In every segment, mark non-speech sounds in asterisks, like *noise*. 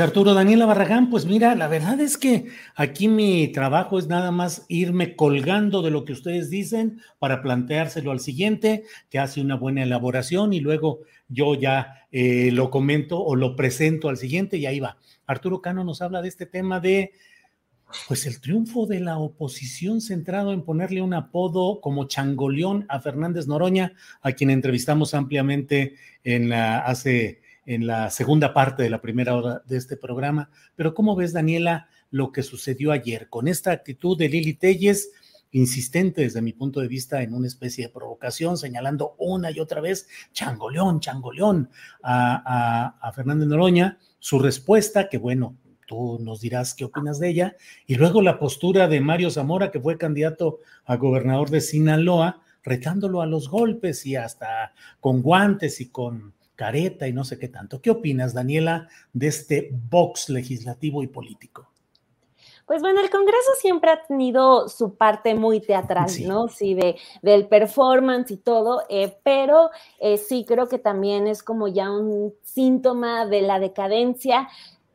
Arturo Daniela Barragán, pues mira, la verdad es que aquí mi trabajo es nada más irme colgando de lo que ustedes dicen para planteárselo al siguiente, que hace una buena elaboración y luego yo ya eh, lo comento o lo presento al siguiente y ahí va. Arturo Cano nos habla de este tema de, pues el triunfo de la oposición centrado en ponerle un apodo como changoleón a Fernández Noroña, a quien entrevistamos ampliamente en la, hace en la segunda parte de la primera hora de este programa. Pero ¿cómo ves, Daniela, lo que sucedió ayer con esta actitud de Lili Telles? insistente desde mi punto de vista en una especie de provocación, señalando una y otra vez, changoleón, changoleón, a, a, a Fernández Noroña, su respuesta, que bueno, tú nos dirás qué opinas de ella, y luego la postura de Mario Zamora, que fue candidato a gobernador de Sinaloa, retándolo a los golpes y hasta con guantes y con careta y no sé qué tanto. ¿Qué opinas, Daniela, de este box legislativo y político? Pues bueno, el Congreso siempre ha tenido su parte muy teatral, sí. ¿no? Sí, de, del performance y todo, eh, pero eh, sí creo que también es como ya un síntoma de la decadencia.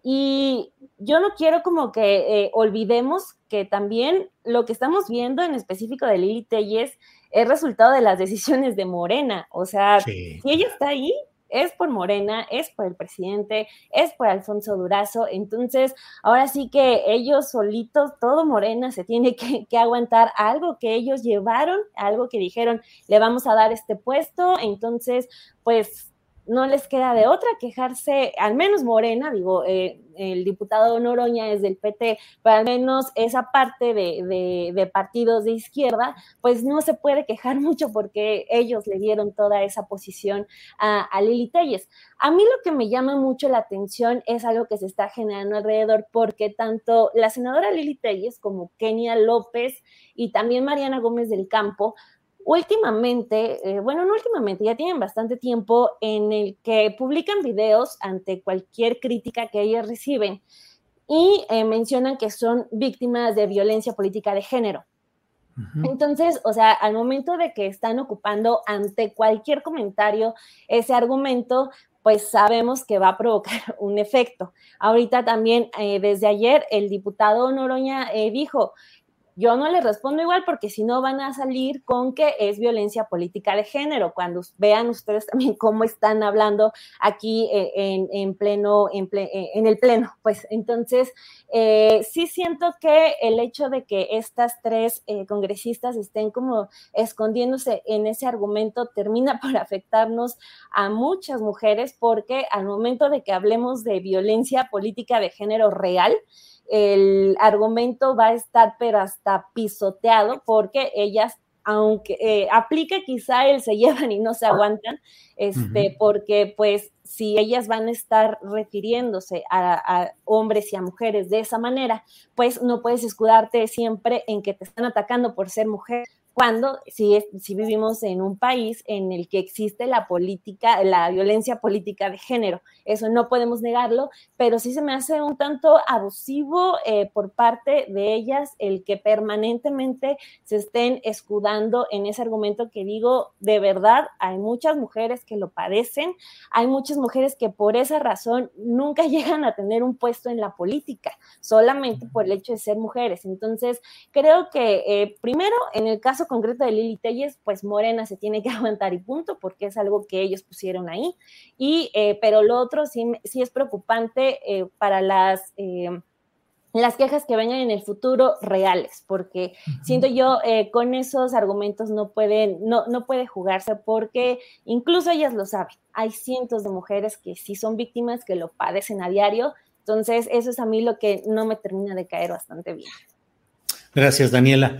Y yo no quiero como que eh, olvidemos que también lo que estamos viendo en específico de Lili Telles es resultado de las decisiones de Morena. O sea, sí. si ella está ahí, es por Morena, es por el presidente, es por Alfonso Durazo. Entonces, ahora sí que ellos solitos, todo Morena se tiene que, que, aguantar algo que ellos llevaron, algo que dijeron, le vamos a dar este puesto. Entonces, pues no les queda de otra quejarse, al menos Morena, digo, eh, el diputado Noroña es del PT, pero al menos esa parte de, de, de, partidos de izquierda, pues no se puede quejar *laughs* mucho porque ellos le dieron toda esa posición a, a Lili Telles. A mí lo que me llama mucho la atención es algo que se está generando alrededor, porque tanto la senadora Lili Telles como Kenia López y también Mariana Gómez del Campo, últimamente, eh, bueno, no últimamente, ya tienen bastante tiempo en el que publican videos ante cualquier crítica que ellas reciben y eh, mencionan que son víctimas de violencia política de género. Uh -huh. Entonces, o sea, al momento de que están ocupando ante cualquier comentario ese argumento, pues sabemos que va a provocar *laughs* un efecto. Ahorita también, eh, desde ayer, el diputado Noroña eh, dijo, yo no les respondo igual porque si no van a salir con que es violencia política de género. Cuando vean ustedes *laughs* también cómo están hablando aquí eh, en, en, pleno, en, ple, eh, en, el pleno, pues entonces eh, sí siento que el hecho de que estas tres eh, congresistas estén como escondiéndose en ese argumento termina *laughs* por afectarnos a muchas mujeres porque al momento de que hablemos de violencia política de género real, el argumento va a estar pero hasta pisoteado porque ellas aunque eh, aplica quizá el se llevan y no se aguantan, este, uh -huh. porque pues si ellas van a estar refiriéndose a, a, hombres y a mujeres de esa manera, pues no puedes escudarte siempre en que te están atacando por ser mujer, cuando si, si vivimos en un país en el que existe la política, la violencia política de género. Eso no podemos negarlo, pero sí se me hace un tanto abusivo eh, por parte de ellas el que permanentemente se estén escudando en ese argumento que digo, de verdad, hay muchas mujeres que lo padecen, hay muchas mujeres que por esa razón nunca *laughs* llegan a tener un puesto en la política, solamente por el hecho de ser mujeres. Entonces, creo que eh, primero, en el caso concreto de Lili Telles, pues Morena se tiene que *laughs* aguantar y punto, porque es algo que ellos pusieron ahí. Y, eh, pero lo otro sí, sí es preocupante eh, para las eh, las quejas que vengan en el futuro reales, porque siento yo con esos argumentos no pueden, no, no puede jugarse porque incluso ellas lo saben. Hay cientos de mujeres que sí son víctimas, que lo padecen a diario. Entonces, eso es a mí lo que no me termina de caer bastante bien. Gracias, Daniela.